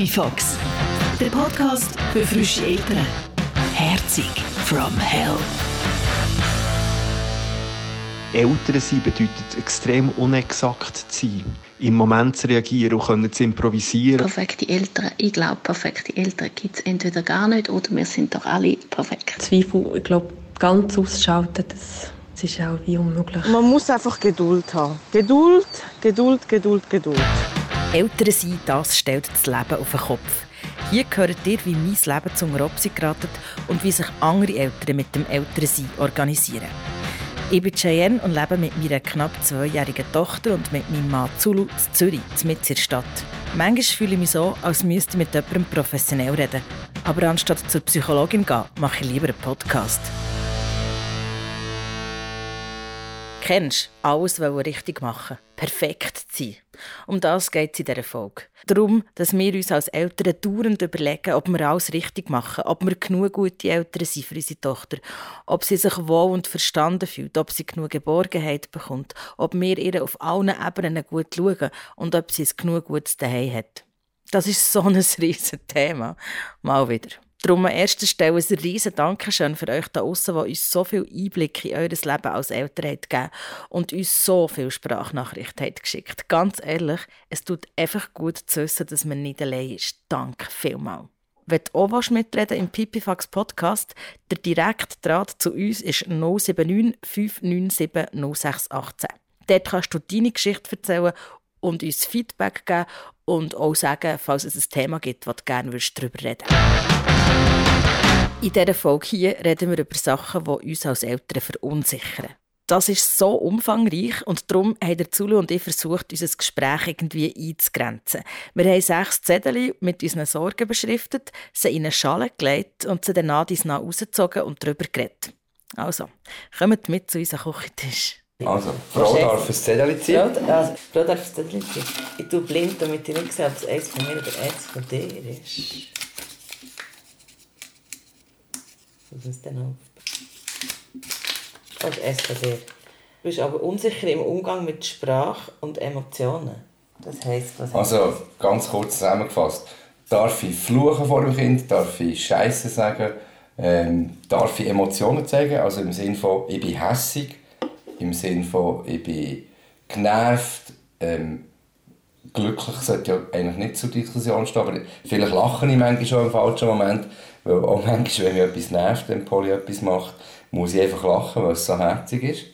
Pipifax, der Podcast für frische Eltern. Herzig from Hell. Eltern sein bedeutet extrem unexakt zu sein, im Moment zu reagieren und können zu improvisieren. Perfekte Eltern, ich glaube, perfekte Eltern gibt es entweder gar nicht oder wir sind doch alle perfekt. Zweifel, ich glaube, ganz ausschalten, das, das ist auch wie unmöglich. Man muss einfach Geduld haben. Geduld, Geduld, Geduld, Geduld. Eltern sein, das stellt das Leben auf den Kopf. Hier hört ihr, wie mein Leben zum Robsi geraten und wie sich andere Eltern mit dem Elternsein organisieren. Ich bin Cheyenne und lebe mit meiner knapp zweijährigen Tochter und mit meinem Mann Zulu in Zürich, mitten in der Stadt. Manchmal fühle ich mich so, als müsste ich mit jemandem professionell reden. Aber anstatt zur Psychologin zu gehen, mache ich lieber einen Podcast. Kennst du alles richtig machen, perfekt sein? Um das geht es in dieser Folge. Darum, dass wir uns als Eltern dauernd überlegen, ob wir alles richtig machen, ob wir genug gute Eltern sind für unsere Tochter, ob sie sich wohl und verstanden fühlt, ob sie genug Geborgenheit bekommt, ob wir ihr auf allen Ebenen gut schauen und ob sie es genug Gutes daheim hat. Das ist so ein riesiges Thema. Mal wieder. Darum an erster Stelle ein riesen Dankeschön für euch da draussen, die uns so viel Einblick in euer Leben als Eltern gegeben und uns so viele Sprachnachrichten hat geschickt. Ganz ehrlich, es tut einfach gut zu wissen, dass man nicht allein ist. Danke vielmals. Wenn du auch mitreden im Pipifax Podcast, der direkte Draht zu uns ist 079 597 0618. Dort kannst du deine Geschichte erzählen und uns Feedback geben und auch sagen, falls es ein Thema gibt, das du gerne darüber reden In dieser Folge hier reden wir über Sachen, die uns als Eltern verunsichern. Das ist so umfangreich und darum haben der Zulu und ich versucht, unser Gespräch irgendwie einzugrenzen. Wir haben sechs Zettel mit unseren Sorgen beschriftet, sie in eine Schale gelegt und sie dann nach dies nach rausgezogen und darüber geredet. Also, kommt mit zu unserem Küchentisch. Also, Frau darf ein Zettel ziehen. Frau, also, Frau darf ein Zettel ziehen. Ich tue blind, damit ich nicht sehe, ob es eins von mir oder eins von dir ist. Was ist denn auf? Das ist von dir. Du bist aber unsicher im Umgang mit Sprache und Emotionen. Das heisst, was Also, ganz kurz zusammengefasst. Darf ich fluchen vor dem Kind? Darf ich Scheiße sagen? Ähm, darf ich Emotionen zeigen? Also im Sinne von, ich bin hässig im Sinne von, ich bin genervt, ähm, glücklich sollte ja eigentlich nicht zur Diskussion stehen, aber vielleicht lache ich manchmal schon im falschen Moment, weil auch manchmal, wenn mich etwas nervt, wenn Polly etwas macht, muss ich einfach lachen, weil es so herzig ist.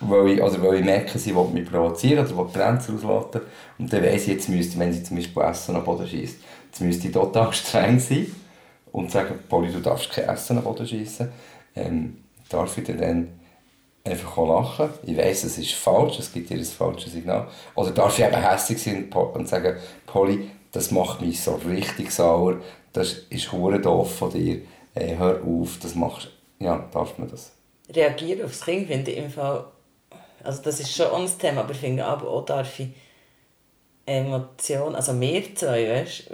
Weil ich, also weil ich merke, sie will mich provozieren oder will Grenzen auslassen. Und dann weiss ich, jetzt müsste, wenn sie zum Beispiel Essen am Boden schießt, jetzt müsste ich total streng sein und sagen, Polly, du darfst kein Essen am Boden schießen. Ähm, darf ich dann einfach lachen. Ich weiss, es ist falsch, es gibt ihr ein falsches Signal. Oder darf ich eben hässlich sein und sagen, Polly, das macht mich so richtig sauer, das ist hure doof von dir, äh, hör auf, das machst Ja, darf man das? Reagieren aufs Kind finde ich im Fall, also das ist schon ein Thema, aber ich finde aber auch darf ich Emotionen, also wir zwei, weißt,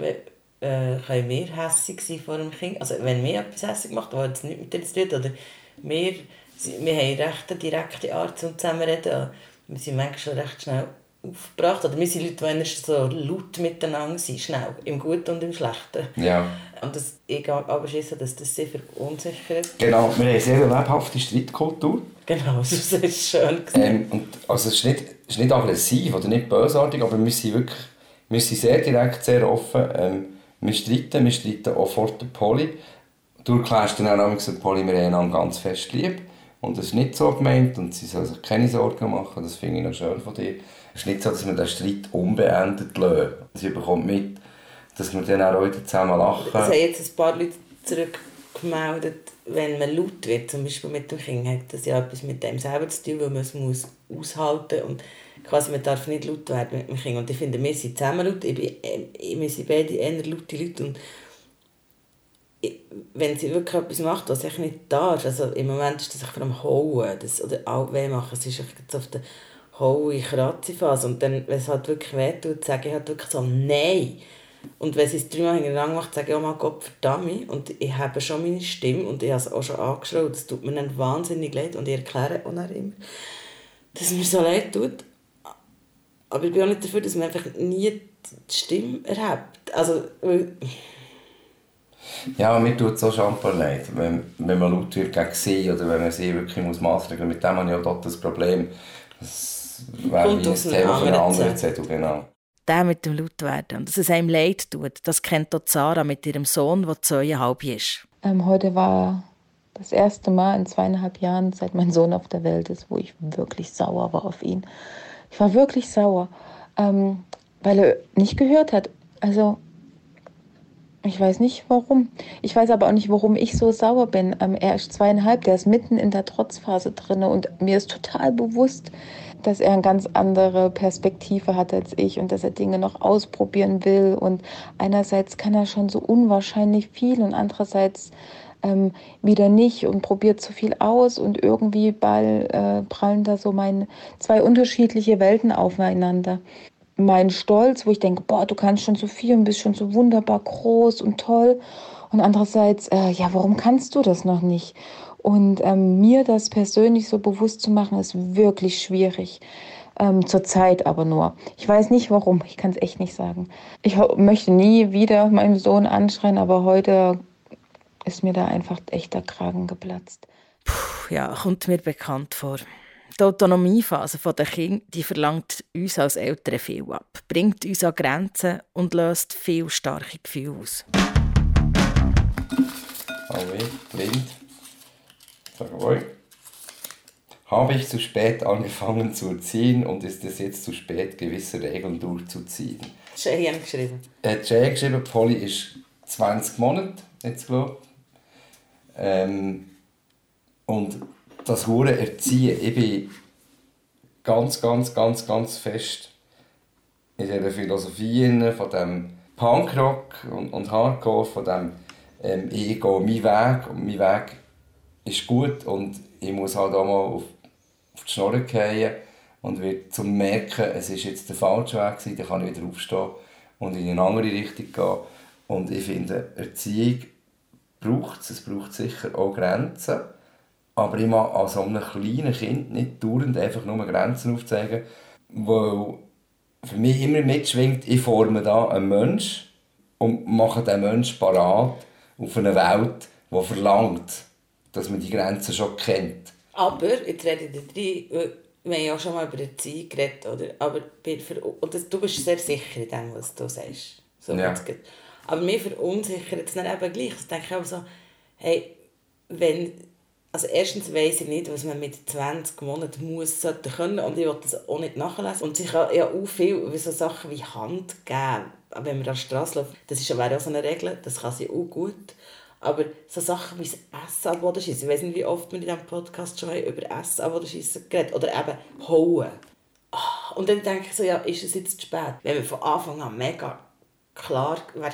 äh, können wir hässlich sein vor dem Kind, also wenn mir etwas hässlich macht, was jetzt nicht mit dir zu tun oder wir wir haben recht eine direkte Art zum Zusammenreden. Wir sind manchmal recht schnell aufgebracht. Oder wir sind Leute, die so laut miteinander sind, schnell, im Guten und im Schlechten. Ja. Und das, ich aber schieße, dass das sehr verunsichert. Genau, wir haben eine sehr lebhafte Streitkultur. Genau, das ist schön ähm, und also es ist nicht, es ist nicht aggressiv oder nicht bösartig, aber wir sind wirklich wir sind sehr direkt, sehr offen. Ähm, wir streiten, wir streiten auch vor der Poli. Du erklärst dann auch dass Poli, wir haben ganz fest lieb. Und das ist nicht so gemeint und sie soll sich keine Sorgen machen, das finde ich noch schön von dir. Es ist nicht so, dass wir den Streit unbeendet lassen. Sie bekommt mit, dass wir dann auch heute zusammen lachen. Es haben jetzt ein paar Leute zurückgemeldet, wenn man laut wird, zum Beispiel mit dem Kind, hat das ja etwas mit dem selber zu tun, weil man es muss aushalten muss. Und quasi, man darf nicht laut werden mit dem Kind. Und ich finde, wir sind zusammen laut, ich bin, äh, wir sind beide eher laute Leute. Und wenn sie wirklich etwas macht, was ich nicht darf, also im Moment ist das vor allem Hauen, das, oder auch weh machen, es ist jetzt auf der haue kratze phase und dann, wenn es halt wirklich weh tut, sage ich halt wirklich so «Nein!» Und wenn sie es dreimal hintereinander macht, sage ich «Oh mein Gott, verdammt!» Und ich habe schon meine Stimme und ich habe es auch schon angeschaut, das tut mir dann wahnsinnig leid und ich erkläre auch immer, dass es mir so leid tut. Aber ich bin auch nicht dafür, dass man einfach nie die Stimme erhebt. Also, weil- Ja, mir tut es auch schon leid, wenn, wenn man laut wird gegen sie oder wenn man sie wirklich muss maßregeln muss. Mit dem habe ich auch dort das Problem. Das wäre wie ein Thema für einen anderen anderen Zettel. Zettel, genau. Der mit dem Lautwerden und dass es einem leid tut, das kennt auch Sarah mit ihrem Sohn, der zweieinhalb ist. Ähm, heute war das erste Mal in zweieinhalb Jahren, seit mein Sohn auf der Welt ist, wo ich wirklich sauer war auf ihn. Ich war wirklich sauer, ähm, weil er nicht gehört hat. Also, ich weiß nicht warum. Ich weiß aber auch nicht, warum ich so sauer bin. Ähm, er ist zweieinhalb, der ist mitten in der Trotzphase drin und mir ist total bewusst, dass er eine ganz andere Perspektive hat als ich und dass er Dinge noch ausprobieren will. Und einerseits kann er schon so unwahrscheinlich viel und andererseits ähm, wieder nicht und probiert zu viel aus und irgendwie ball, äh, prallen da so meine zwei unterschiedliche Welten aufeinander. Mein Stolz, wo ich denke, boah, du kannst schon so viel und bist schon so wunderbar groß und toll. Und andererseits, äh, ja, warum kannst du das noch nicht? Und ähm, mir das persönlich so bewusst zu machen, ist wirklich schwierig. Ähm, zur Zeit aber nur. Ich weiß nicht warum, ich kann es echt nicht sagen. Ich möchte nie wieder meinen Sohn anschreien, aber heute ist mir da einfach echt der Kragen geplatzt. Puh, ja, kommt mir bekannt vor. Die Autonomiephase der Kinder die verlangt uns als Eltern viel ab, bringt uns an Grenzen und löst viel starke Gefühle aus. Hallo, blind. Mal. Habe ich zu spät angefangen zu erziehen und ist es jetzt zu spät, gewisse Regeln durchzuziehen? Cheyenne geschrieben. Äh, Jay geschrieben, Polly ist 20 Monate, jetzt glaube ich. Ähm, und das hure Erziehen, ich bin ganz, ganz, ganz, ganz fest in dieser Philosophie von dem Punkrock und, und Hardcore, von dem ähm, ich gehe meinen Weg und mein Weg ist gut und ich muss halt auch mal auf, auf die Schnorre fallen und wird zum merken, es ist jetzt der falsche Weg gewesen, dann kann ich wieder aufstehen und in eine andere Richtung gehen. Und ich finde, Erziehung braucht es, es braucht sicher auch Grenzen, aber ich mag an so einem kleinen Kind nicht dauernd einfach nur Grenzen aufzeigen, weil für mich immer mitschwingt, ich forme da einen Mensch und mache den Menschen parat auf eine Welt, die verlangt, dass man die Grenzen schon kennt. Aber, jetzt rede ich da rein, wir haben ja schon mal über Erziehung geredet, oder? Aber und das, du bist sehr sicher in dem, was du sagst. So Ja. Aber mir verunsichert es dann eben gleich. Ich denke auch so, hey, wenn... Also erstens weiss ich nicht, was man mit 20 Monaten muss, sollte können und ich will das auch nicht nachlesen. Und ich kann ja auch viel wie so Sachen wie Hand geben, wenn man an der Straße läuft. Das ist ja auch so eine Regel, das kann sie auch gut. Aber so Sachen wie das Essen ab oder schießen. Ich weiß nicht, wie oft wir in diesem Podcast schon über Essen ab oder schießen geredet Oder eben hauen. Ah, Und dann denke ich so, ja, ist es jetzt zu spät? Wenn wir von Anfang an mega klar wäre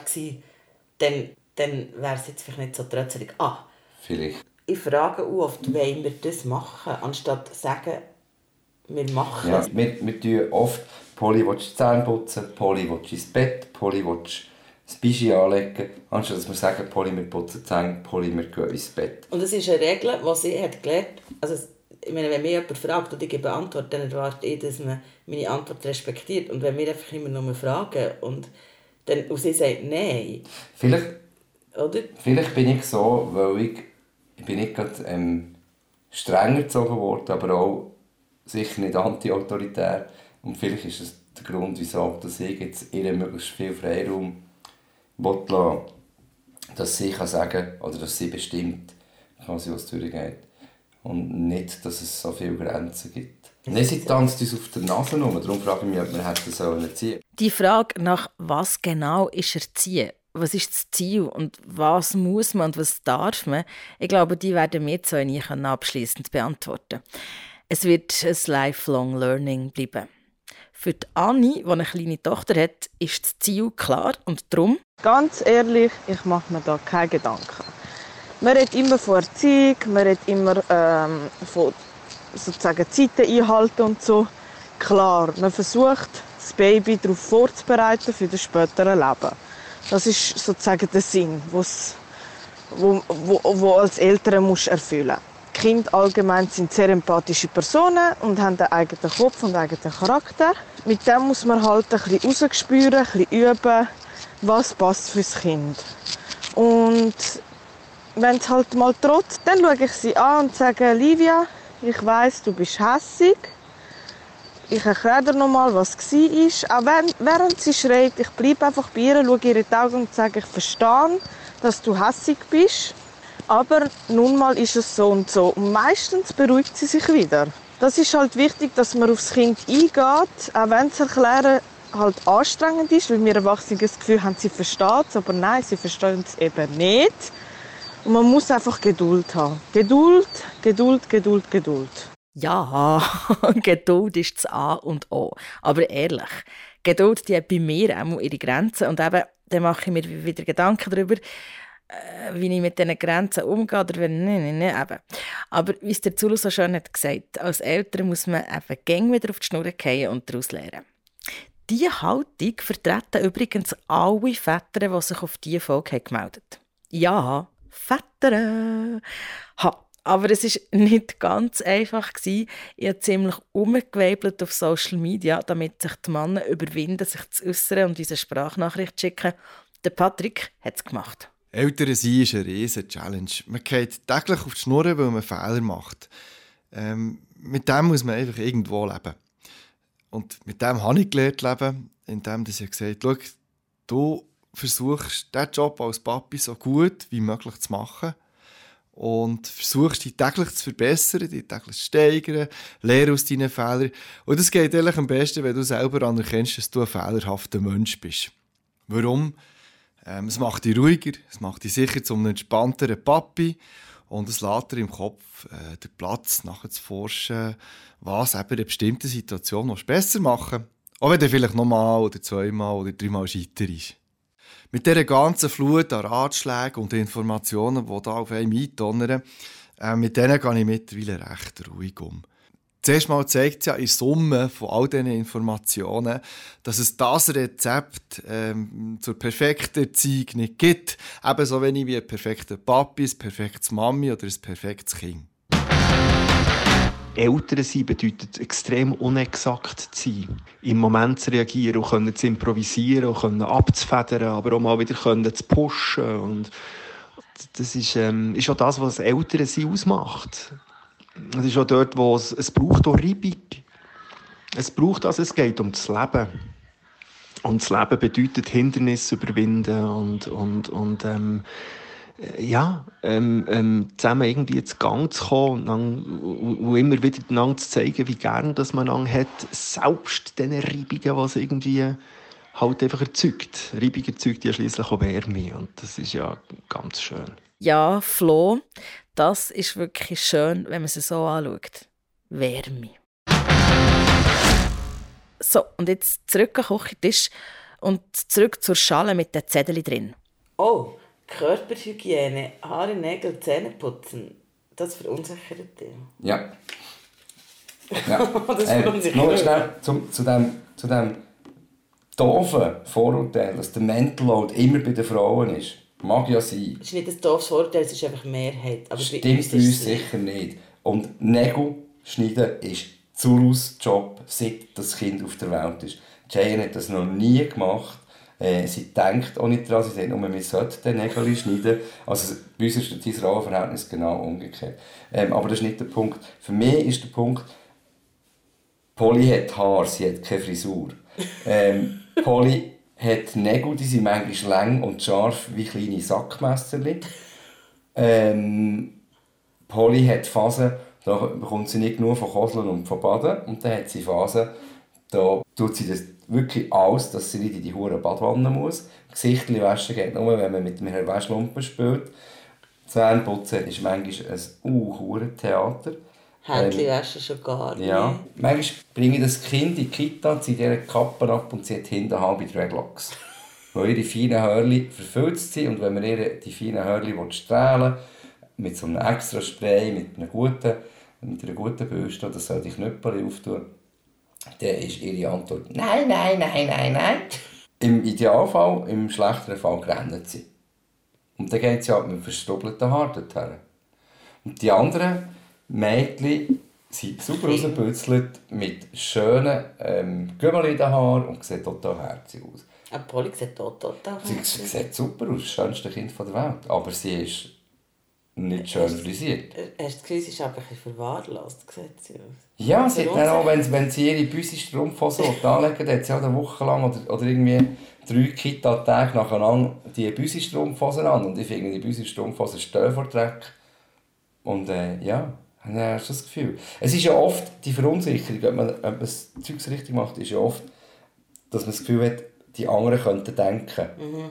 dann, dann wäre es jetzt vielleicht nicht so trötzelig. Ah, Vielleicht. Ich frage auch oft, wollen wir das machen, anstatt zu sagen, wir machen Ja, es. wir, wir tun oft, Polly willst die Zähne putzen, Polly willst ins Bett, Polly willst das Bischi anlegen, anstatt dass wir sagen, Polly, wir putzen die Zähne, Polly, wir gehen ins Bett. Und das ist eine Regel, die sie hat gelernt also ich meine, wenn mich jemand fragt und ich gebe Antwort, dann erwarte ich, dass man meine Antwort respektiert. Und wenn wir einfach immer nur fragen und, dann, und sie sagt Nein, Vielleicht, oder? vielleicht bin ich so, weil ich, ich bin nicht gerade ähm, strenger erzogen worden, aber auch sicher nicht anti-autoritär. Und vielleicht ist das der Grund, wieso dass ich jetzt ihr möglichst viel Freiraum lassen dass sie kann sagen oder dass sie bestimmt, quasi, was durchgeht. Und nicht, dass es so viele Grenzen gibt. Nein, sie tanzt uns auf der Nase rum, darum frage ich mich, ob wir hätten sollen erziehen Die Frage nach was genau ist Erziehen, was ist das Ziel und was muss man und was darf man, ich glaube, die werden wir nie können abschließend beantworten. Es wird ein lifelong learning bleiben. Für die Anni, die eine kleine Tochter hat, ist das Ziel klar und darum Ganz ehrlich, ich mache mir da keine Gedanken. Man redet immer von Erziehung, man redet immer ähm, von sozusagen Zeiten einhalten und so. Klar, man versucht, das Baby darauf vorzubereiten für das spätere Leben. Das ist sozusagen der Sinn, wo's, wo, wo, wo als Eltern musst erfüllen Kinder allgemein sind sehr empathische Personen und haben einen eigenen Kopf und einen eigenen Charakter. mit dem muss man halt ein bisschen rausspüren, ein bisschen üben, was passt fürs Kind. Und wenn es halt mal trotzt, dann schaue ich sie an und sage, Livia, ich weiß, du bist hässig. Ich erkläre dir nochmal, was war. Auch wenn, während sie schreit, ich bleibe einfach bei ihr, schaue ihr in die Augen und sage, ich verstehe, dass du hässig bist. Aber nun mal ist es so und so. Und meistens beruhigt sie sich wieder. Das ist halt wichtig, dass man aufs Kind eingeht, auch wenn es erklären halt anstrengend ist, weil wir Erwachsene das Gefühl haben, sie versteht es, aber nein, sie verstehen es eben nicht. Und man muss einfach Geduld haben. Geduld, Geduld, Geduld, Geduld. Ja, Geduld ist das A und O. Aber ehrlich, Geduld die hat bei mir auch ihre Grenzen. Und eben, dann mache ich mir wieder Gedanken darüber, äh, wie ich mit diesen Grenzen umgehe. Oder wenn, nein, nein, nein, eben. Aber wie es der Zulu so schön hat gesagt, als Eltern muss man eben gäng wieder auf die Schnur fallen und daraus lernen. Diese Haltung vertreten übrigens alle Väter, die sich auf diese Folge gemeldet haben. Ja, Väter. Ha, aber es war nicht ganz einfach. Ich habe ziemlich umgeweibelt auf Social Media, damit sich die Männer überwinden, sich zu äußern und diese Sprachnachricht zu schicken. Der Patrick hat es gemacht. Eltern sein ist eine riesige Challenge. Man geht täglich auf die Schnur, weil man Fehler macht. Ähm, mit dem muss man einfach irgendwo leben. Und mit dem habe ich gelernt leben, indem ich gesagt habe, du versuchst, diesen Job als Papi so gut wie möglich zu machen und versuchst, dich täglich zu verbessern, dich täglich zu steigern, lehre aus deinen Fehlern. Und das geht eigentlich am besten, wenn du selber anerkennst, dass du ein fehlerhafter Mensch bist. Warum? Ähm, es macht dich ruhiger, es macht dich sicher zu einem entspannteren Papi und es lässt dir im Kopf äh, den Platz, nachher zu forschen, was eben in bestimmten Situation noch besser machen Auch wenn du vielleicht nochmal oder zweimal oder dreimal scheiter ist. Mit dieser ganzen Flut an Ratschlägen und Informationen, die da auf einen eindonnern, äh, mit denen gehe ich mittlerweile recht ruhig um. Zuerst mal zeigt es ja in Summe von all diesen Informationen, dass es das Rezept ähm, zur perfekten Erziehung nicht gibt. Ebenso wenig wie ein perfekter Papi, ein perfektes Mami oder ein perfektes Kind. Eltern sein bedeutet extrem unexakt zu sein, im Moment zu reagieren und können zu improvisieren und können abzufedern, aber auch mal wieder können zu pushen und das ist, ähm, ist auch das, was Eltern sein ausmacht. Es ist auch dort, wo es, es braucht auch Reibung. Es braucht also, es geht um das Leben. Und das Leben bedeutet Hindernisse überwinden und, und, und ähm, ja, ähm, ähm, zusammen irgendwie zu Gang zu kommen und, dann, und immer wieder einander zu zeigen, wie gern das man einander hat, selbst diesen Reibungen, die es irgendwie halt einfach erzeugt. Reibung erzeugt ja schließlich auch Wärme und das ist ja ganz schön. Ja, Flo, das ist wirklich schön, wenn man es so anschaut. Wärme. So, und jetzt zurück am Küchentisch und zurück zur Schale mit den Zetteln drin. Oh, Körperhygiene, Haare, Nägel, Zähne putzen, das verunsichert dich. Ja. ja. das äh, nur schnell zum, zu dem, zu dem doofen Vorurteil, dass der Mental Load immer bei den Frauen ist. Mag ja sein. Es ist nicht ein doofes Vorurteil, es ist einfach Mehrheit. Aber Stimmt bei uns, bei uns sicher nicht. Und Nägel schneiden ist Zulus Job, seit das Kind auf der Welt ist. Jane hat das noch nie gemacht. Äh, sie denkt auch nicht daran, sie sagt nur, man sollte den Nägel schneiden. Also bei uns ist dieses Rollenverhältnis genau umgekehrt. Ähm, aber das ist nicht der Punkt. Für mich ist der Punkt, Polly hat Haar, sie hat keine Frisur. Ähm, Polly hat Nägel, die sind manchmal lang und scharf wie kleine Sackmesser. Ähm, Polly hat Phasen, da bekommt sie nicht nur von Koseln und von Baden. Und dann hat sie Phasen, da tut sie das wirklich alles, dass sie nicht in die hure Badwanne muss. Gesichtli waschen geht nur, wenn man mit einem Waschlumpen spielt. Zähneputzen ist manchmal ein uh, Theater. Händchen ähm, waschen schon gar nicht. Ja. Manchmal bringe ich das Kind in die Kita, ziehe ihre Kappe ab und sie hat hinten halbe Dreadlocks. Weil ihre feinen Hörli verfüllt sind und wenn man ihre die feinen Hörli strahlen mit so einem extra Spray, mit einer guten, mit einer guten Bürste, das soll die Knöpfe auftun, dann ist ihre Antwort «Nein, nein, nein, nein, nein». Im Idealfall, im schlechteren Fall rennt sie. Und dann geht sie halt mit verstubelten Haaren dorthin. Und die anderen Mädchen sie super rausgebützelt mit schönen ähm, Gümmeln in den Haaren und sieht total herzig aus. Aber Polly sieht total Sie, sie sieht super aus, das schönste Kind der Welt. Aber sie ist nicht schön frisiert. Hast du das Gefühl, sie ist aber ein verwahrlost, sieht? Ja, sie hat auch, wenn, wenn sie ihre Büsi Strumpfhosen anlegen hat sie auch eine Woche lang oder, oder irgendwie drei Kita-Tage nacheinander die Büsi Strumpfhosen an. Und ich finde, die Büsi Strumpfhosen stehen vor Dreck. Und äh, ja, dann hast du das Gefühl. Es ist ja oft die Verunsicherung, ob man, ob man das Zeug richtig macht, ist ja oft, dass man das Gefühl hat, die anderen könnten denken, Mhm.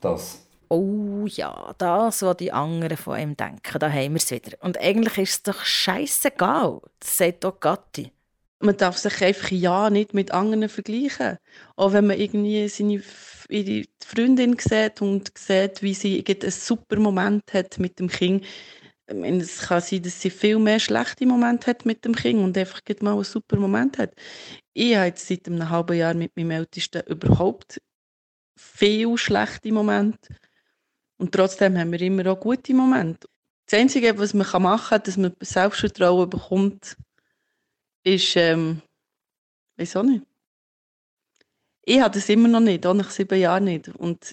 dass... Oh ja, das, was die anderen von ihm denken, da haben wir es wieder. Und eigentlich ist es doch scheißegal. Das sagt auch Gatti. Man darf sich einfach ja nicht mit anderen vergleichen. Auch wenn man irgendwie seine ihre Freundin sieht und sieht, wie sie einen super Moment hat mit dem Kind. Meine, Es kann sein, dass sie viel mehr schlechte Momente hat mit dem Kind und einfach mal einen super Moment hat. Ich habe jetzt seit einem halben Jahr mit meinem Ältesten überhaupt viel schlechte Momente. Und trotzdem haben wir immer auch gute Momente. Das Einzige, was man machen kann, dass man Selbstvertrauen bekommt, ist, ähm, auch nicht. Ich habe das immer noch nicht, auch nach sieben Jahren nicht. Und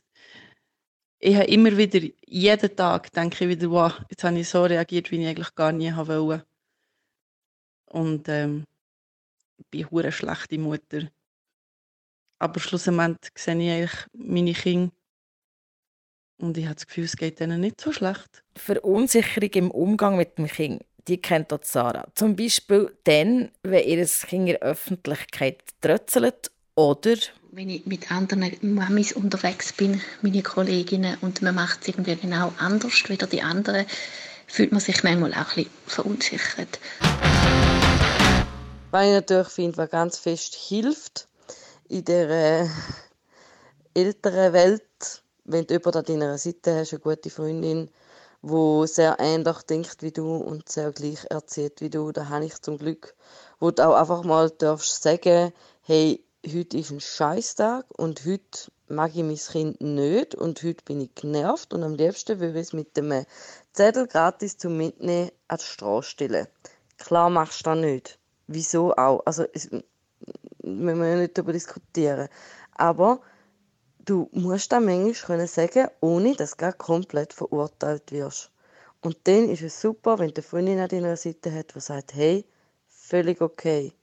ich habe immer wieder, jeden Tag denke ich wieder, wow, jetzt habe ich so reagiert, wie ich eigentlich gar nie wollte. Und ähm, ich bin eine schlechte Mutter. Aber schlussendlich sehe ich eigentlich meine Kinder und ich habe das Gefühl, es geht ihnen nicht so schlecht. Verunsicherung im Umgang mit dem Kind, die kennt auch Sarah. Zum Beispiel dann, wenn ihr Kind in der Öffentlichkeit trötzelt oder Wenn ich mit anderen Mamis unterwegs bin, meine Kolleginnen, und man macht es irgendwie genau anders wie die anderen, fühlt man sich manchmal auch ein bisschen verunsichert. Was ich natürlich finde, was ganz fest hilft in der äh, älteren Welt, wenn du jemanden an deiner Seite hast, eine gute Freundin, die sehr ähnlich denkt wie du und sehr gleich erzählt wie du, da habe ich zum Glück, wo du auch einfach mal darfst sagen, hey, heute ist ein Scheißtag und heute mag ich mein Kind nicht und heute bin ich genervt und am liebsten würde ich es mit einem Zettel gratis zum Mitnehmen an die Straße stellen. Klar machst du das nicht. Wieso auch? Also, es, müssen wir nicht darüber diskutieren. Aber du musst das manchmal können sagen, ohne dass du gar komplett verurteilt wirst. Und dann ist es super, wenn du eine Freundin an deiner Seite hat, die sagt, hey, völlig okay.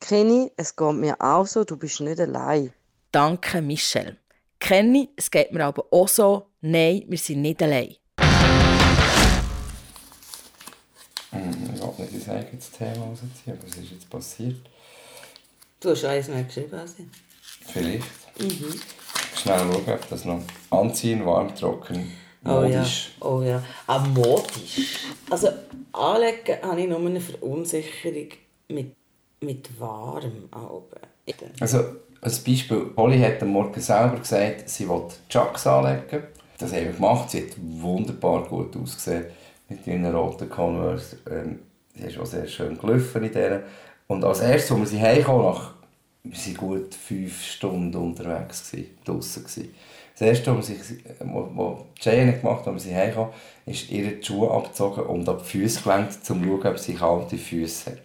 Kenny, es geht mir auch so, du bist nicht allein. Danke, Michelle. Kenny, es geht mir aber auch so, nein, wir sind nicht allein. Hm, Ich will nicht ins eigenes Thema rausziehen, was ist jetzt passiert? Du hast eins mehr geschrieben, also. Vielleicht. Mhm. Schnell schauen, ob das noch anziehen, warm, trocken, Oh ja. modisch. Oh ja. Auch modisch. Also anlegen habe ich nur eine Verunsicherung mit, mit warm Augen. Also, als Beispiel, Polly hat am Morgen selber gesagt, sie will Chucks anlegen. Das haben wir gemacht. Sie hat wunderbar gut ausgesehen mit ihren roten Converse. Ähm, sie ist auch sehr schön gelaufen in denen. Und als erstes, als wir sie heimkamen, nach wir waren gut fünf Stunden unterwegs, gewesen, draussen. Gewesen. Das erste, was, ich, wo, wo Jane gemacht hat, als sie heimkamen, ist ihre Schuhe abgezogen und ab die Füße gelenkt, um zu schauen, ob sie kalte Füße hat.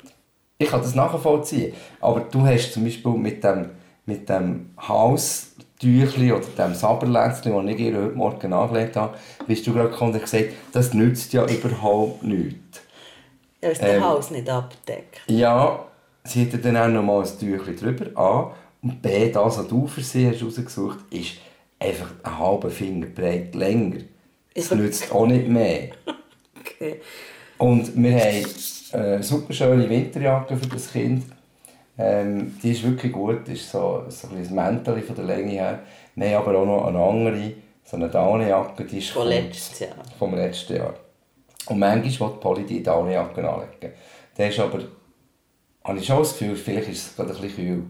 Ich kann das nachvollziehen. Aber du hast zum Beispiel mit dem, mit dem Haustüchli oder dem Saberlätzchen, das ich ihr heute Morgen angelegt habe, bist du gerade gekommen und gesagt, das nützt ja überhaupt nichts. Er ist der Ähm, Hals nicht abgedeckt. Ja, sie hat dann auch noch mal ein Tüchli drüber an. Und B, das, was du für sie hast rausgesucht hast, ist einfach einen halben Finger breit länger. Es nützt auch nicht mehr. Okay. Und wir haben eine super schöne Winterjacke für das Kind. Ähm, die ist wirklich gut, ist so, so ein bisschen das Mäntel von der Länge her. Wir haben aber auch noch eine andere, so eine Daunenjacke, die ist Von vom- letztes Jahr. vom letzten Jahr. Und manchmal will Polly die Daunenjacke anlegen. Der ist aber, habe ich schon das Gefühl, vielleicht ist es gerade ein bisschen kühl.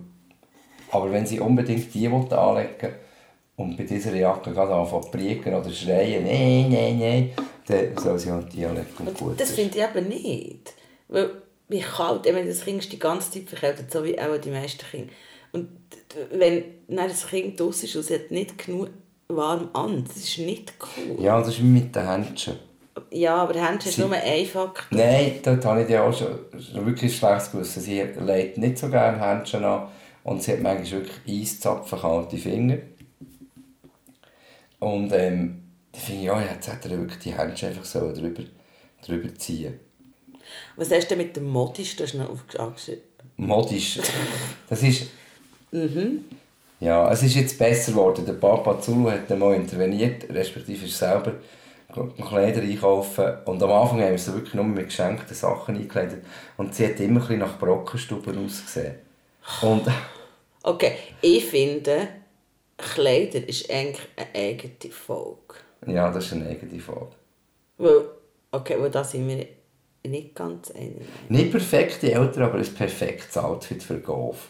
Aber wenn sie unbedingt die anlegen und bei dieser Jacke gerade anfangen zu prieken oder schreien, nein, nein, nein, dann soll sie halt die anlegen und gut Das ist. finde ich eben nicht. Weil, wie kalt, ich meine, das Kind ist die ganze Zeit verkältet, so wie auch die meisten Kinder. Und wenn dann das Kind draussen ist und es hat nicht genug warm an, das ist nicht cool. Ja, das ist mit den Händchen. Ja, aber Händchen ist nur ein Faktor. Nein, dort habe ich die auch schon, schon wirklich schlechtes Gewissen. Sie legt nicht so gerne Händchen an und sie hat manchmal wirklich eiszapfen kalte Finger. Und ähm, da finde ich, ja, jetzt hätte er wirklich die Händchen einfach so drüber, drüber ziehen. Was hast du denn mit dem Modisch da schnell aufgeschrieben? Modisch. Das ist, Mhm. ja, es ist jetzt besser geworden. Der Papa Zulu hat mal interveniert, respektive ist selber Kleider einkaufen. Und am Anfang haben wir sie wirklich nur mit geschenkten Sachen eingekleidet. Und sie hat immer ein bisschen nach Brockenstuben ausgesehen. Und Okay, ich finde, Kleider ist eigentlich eine eigene Folge. ja, das ist eine eigene Folge. Weil, okay, weil da sind wir nicht ganz einig. Nicht perfekte Eltern, aber ein perfektes Outfit für Golf.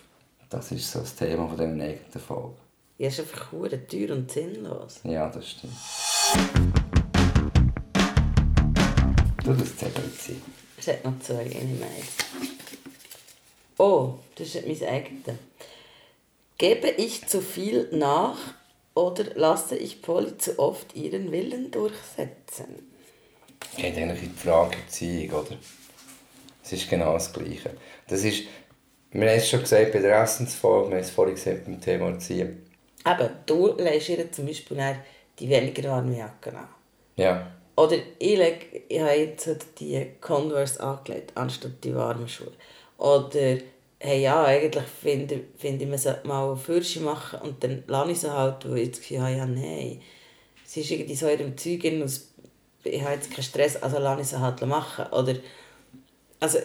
Das ist so das Thema von dieser eigenen Folge. Ja, ist einfach teuer und sinnlos. Ja, das stimmt. Du das Zettel. Es hat noch zwei, eine meins. Oh, das ist mein eigenes. Gebe ich zu viel nach oder lasse ich Polly zu oft ihren Willen durchsetzen? Geht eigentlich in die Frage Erziehung, oder? Es ist genau das Gleiche. Das ist, wir haben es schon gesagt bei der Essensfolge, wir haben es vorhin gesagt beim Thema Erziehen. Eben, du legst ihr zum Beispiel die weniger warme Jacke an. Ja. Oder ich, leg, ich habe jetzt halt die Converse angelegt, anstatt die warmen Schuhe. Oder, hey, ja, eigentlich finde find ich, man sollte mal eine Fürsche machen und dann lasse ich sie halt, weil ich das Gefühl habe, ja, nein. Sie ist irgendwie so in ihrem Zeug und ich habe jetzt keinen Stress, also lasse ich sie halt machen. Oder, also,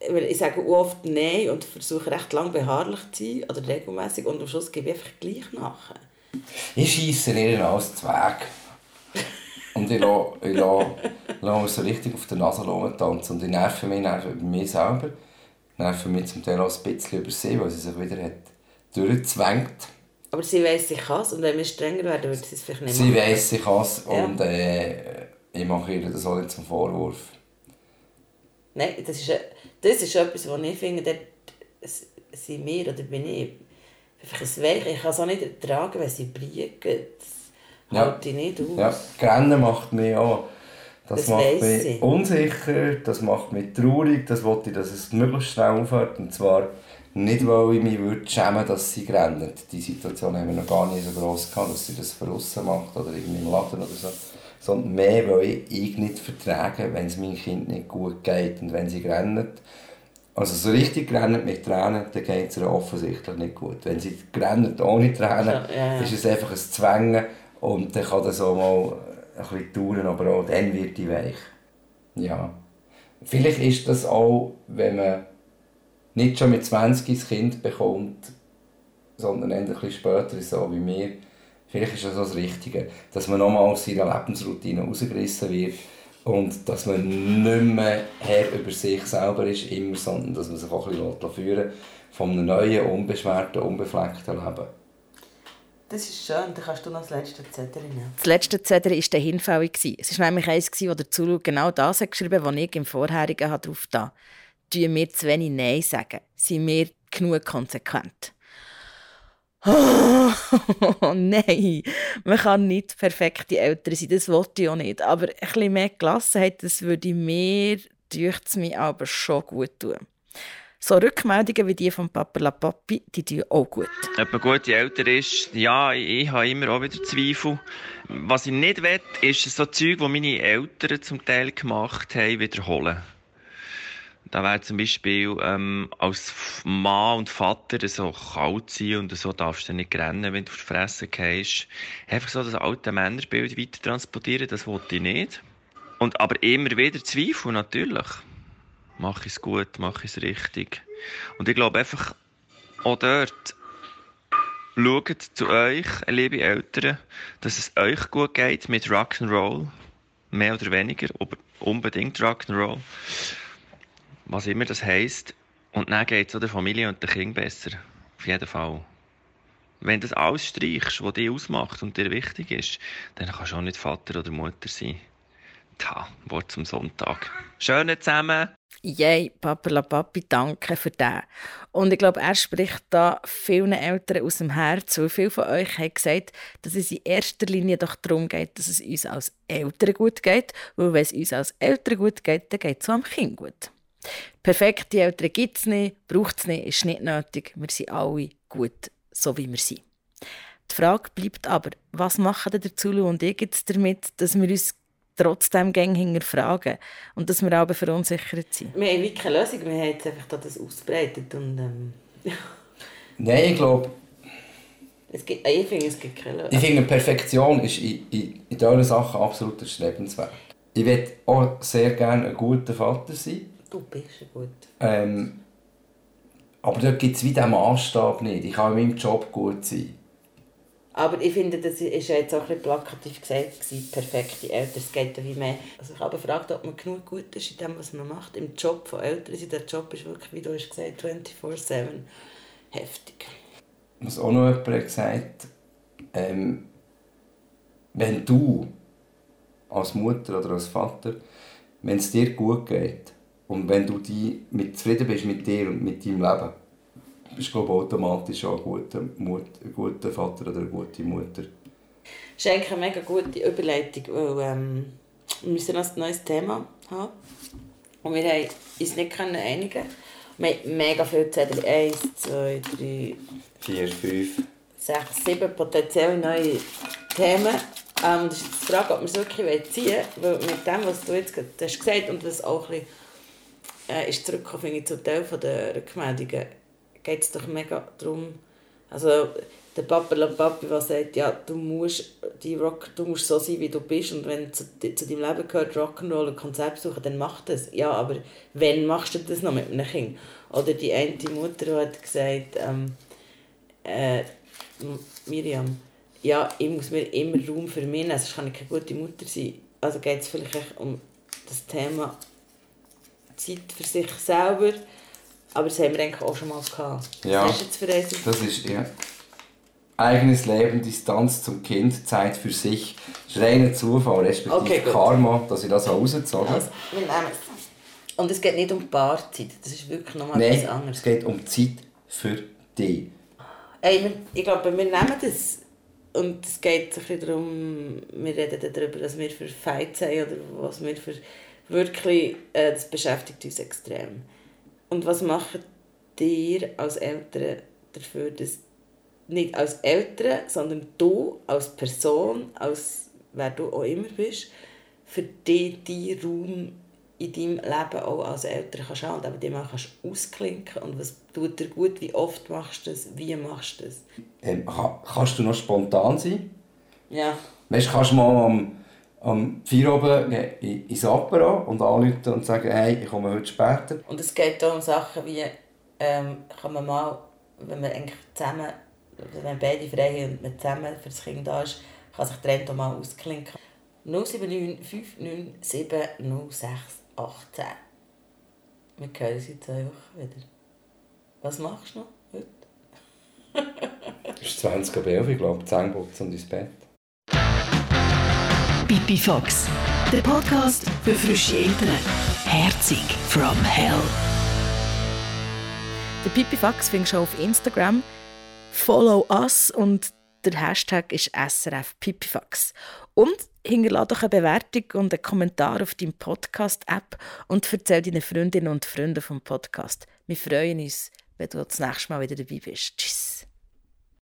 ich sage oft Nein und versuche recht lang beharrlich zu sein oder regelmäßig und am Schluss gebe ich einfach gleich nach. Ich scheisse ihr alles zu Weg. Und ich lasse, ich lasse, lasse mich so richtig auf der Nase tanzen. Und ich nerve mich dann über mich selber. Nerve mich zum Teil auch ein bisschen über sie, weil sie sich wieder hat durchgezwängt. Aber sie weiss, sie kann es und wenn wir strenger werden, würde sie es vielleicht nicht Sie machen. weiss, sie kann es Ja. und äh, ich mache ihr das auch nicht zum Vorwurf. Nein, das ist, das ist etwas, was ich finde, dort sind wir oder bin ich einfach ein Weich. Ich kann es auch nicht ertragen, wenn sie briegen. Ja. halte ich nicht aus. Ja, Grennen macht mich auch. Das, Das macht mich ich. unsicher, das macht mich traurig, das wollte ich, dass es möglichst schnell aufhört. Und zwar nicht, weil ich mich würde schämen dass sie rennen. Die Situation haben wir noch gar nicht so gross gehabt, dass sie das von aussen macht oder irgendwie im Laden oder so. Sondern mehr, weil ich, ich nicht vertrage, wenn es meinem Kind nicht gut geht und wenn sie rennen. Also so richtig rennt mit Tränen, dann geht es ihr offensichtlich nicht gut. Wenn sie rennt ohne Tränen, Ja, ja, ja. ist es einfach ein Zwängen und dann kann das auch mal ein bisschen dauern, aber auch dann wird die weich. Ja. Vielleicht ist das auch, wenn man nicht schon mit 20 ein Kind bekommt, sondern ein bisschen später, so wie mir, vielleicht ist das auch das Richtige, dass man nochmal aus seiner Lebensroutine rausgerissen wird und dass man nicht mehr Herr über sich selber ist, immer, sondern dass man sich auch ein bisschen führen lässt von einem neuen, unbeschwerten, unbefleckten Leben. Das ist schön, dann kannst du noch das letzte Zettel nehmen. Das letzte Zettel war der hinfällig. Es war nämlich eins, wo der Zulu genau das hat geschrieben hat, was ich im vorherigen drauf da. Tun wir zu wenig Nein sagen? Sind wir genug konsequent? Oh, nein, man kann nicht perfekte Eltern sein, das wollte ich auch nicht. Aber ein bisschen mehr Gelassenheit, das würde mir, dürfte es mir aber schon gut tun. So Rückmeldungen wie die von Papa La Papi, die tun auch gut. Ob man gute Eltern ist, ja, ich, ich habe immer auch wieder Zweifel. Was ich nicht will, ist so Zeug, die meine Eltern zum Teil gemacht haben, wiederholen. Da wäre zum Beispiel ähm, als Mann und Vater so kalt sein und so darfst du nicht rennen, wenn du auf die Fresse gehst. Einfach so das alte Männerbild weiter transportieren, das wollte ich nicht. Und aber immer wieder Zweifel, natürlich. Mache ich es gut, mache ich es richtig. Und ich glaube einfach, auch dort, schaut zu euch, liebe Eltern, dass es euch gut geht mit Rock'n'Roll. Mehr oder weniger, aber unbedingt Rock'n'Roll. Was immer das heisst. Und dann geht es der Familie und dem Kind besser. Auf jeden Fall. Wenn das alles streichst, was dich ausmacht und dir wichtig ist, dann kannst du auch nicht Vater oder Mutter sein. Tja, Wort zum Sonntag. Schöne zusammen! Yay, Papa la Papi, danke für das. Und ich glaube, er spricht da vielen Eltern aus dem Herzen, weil viele von euch haben gesagt, dass es in erster Linie doch darum geht, dass es uns als Eltern gut geht, weil wenn es uns als Eltern gut geht, dann geht es auch am Kind gut. Perfekte Eltern gibt es nicht, braucht es nicht, ist nicht nötig. Wir sind alle gut, so wie wir sind. Die Frage bleibt aber, was machen der Zulu und ich jetzt damit, dass wir uns trotzdem gängig hinterfragen und dass wir auch verunsichert sind? Wir haben wirklich keine Lösung, wir haben jetzt einfach das ausbreitet und ähm, Nein, ich glaube, es gibt, ich finde, es gibt keine Lösung. ich finde, Perfektion ist in, in, in diesen Sachen absolut erstrebenswert. Ich will auch sehr gerne ein guter Vater sein. Du bist ein gut. Ähm, aber dort gibt es wie diesen Maßstab nicht. Ich kann in meinem Job gut sein. Aber ich finde, das war jetzt auch ein bisschen plakativ gesagt, gewesen, perfekte Eltern, es geht ja wie mehr. Also ich habe gefragt, ob man genug gut ist in dem, was man macht. Im Job von Eltern, also der Job ist wirklich, wie du hast gesagt, 24-7 heftig. Was auch noch jemand gesagt ähm, wenn du als Mutter oder als Vater, wenn es dir gut geht und wenn du die mit zufrieden bist mit dir und mit deinem Leben, bist du glaube automatisch auch ein guter, Mut, ein guter Vater oder eine gute Mutter. Das ist eigentlich eine mega gute Überleitung, weil ähm, wir müssen noch ein neues Thema haben. Und wir haben uns nicht können einigen. Wir haben mega viele Zettel. Eins, zwei, drei, Vier, fünf. sechs, sieben potenzielle neue Themen. Ähm, das ist die Frage, ob wir es wirklich ziehen wollen. Weil mit dem, was du jetzt gerade hast gesagt und was auch ein bisschen, äh, ist zurückgekommen finde ich, zum Teil der Rückmeldungen, geht es doch mega darum, also der Papa la Papi, der sagt, ja, du musst, die Rock, du musst so sein, wie du bist und wenn zu, zu deinem Leben gehört Rock'n'Roll und Konzert suchen, dann mach das. Ja, aber wann machst du das noch mit einem Kind? Oder die eine Mutter die hat gesagt, ähm, äh, Miriam, ja, ich muss mir immer Raum für mich nehmen, sonst kann ich keine gute Mutter sein. Also geht es vielleicht um das Thema Zeit für sich selber, aber das haben wir eigentlich auch schon mal gehabt. Ja, Was hast du jetzt für eins? das ist ja. Eigenes Leben, Distanz zum Kind, Zeit für sich. Das ist reiner Zufall, respektive Okay. Karma, dass ich das so rausgezogen habe. Also, wir nehmen es. Und es geht nicht um Paarzeit, das ist wirklich nochmal Nein, etwas anderes. es geht um Zeit für dich. Ey, wir, ich glaube, wir nehmen das. Und es geht ein bisschen darum, wir reden darüber, dass wir für Fights haben oder was wir für wirklich, äh, das beschäftigt uns extrem. Und was macht ihr als Eltern dafür, dass nicht als Eltern, sondern du als Person, als wer du auch immer bist, für dich deinen Raum in deinem Leben auch als Eltern kannst haben und eben die kannst ausklinken und was tut dir gut, wie oft machst du das, wie machst du das? Ähm, ka- kannst du noch spontan sein? Ja. Weißt du, kannst du mal am, am 4 oben in- ins Apero und anrufen und sagen, hey, ich komme heute später. Und es geht auch um Sachen wie, ähm, kann man mal, wenn man eigentlich zusammen, wenn man beide frei haben und man zusammen für das Kind da ist, kann sich der mal ausklinken. 079 597 06 18. Wir hören uns in zwei Wochen wieder. Was machst du noch heute? Es ist 20 ab 11, ich glaube, Zähneputzen und ins Bett. Pipi Fox, der Podcast für frische Eltern. Herzig from Hell. Den Pipifax findest du auf Instagram. Follow us und der Hashtag ist SRF Pipifax. Und hinterlasse doch eine Bewertung und einen Kommentar auf deinem Podcast-App und erzähl deinen Freundinnen und Freunden vom Podcast. Wir freuen uns, wenn du das nächste Mal wieder dabei bist. Tschüss.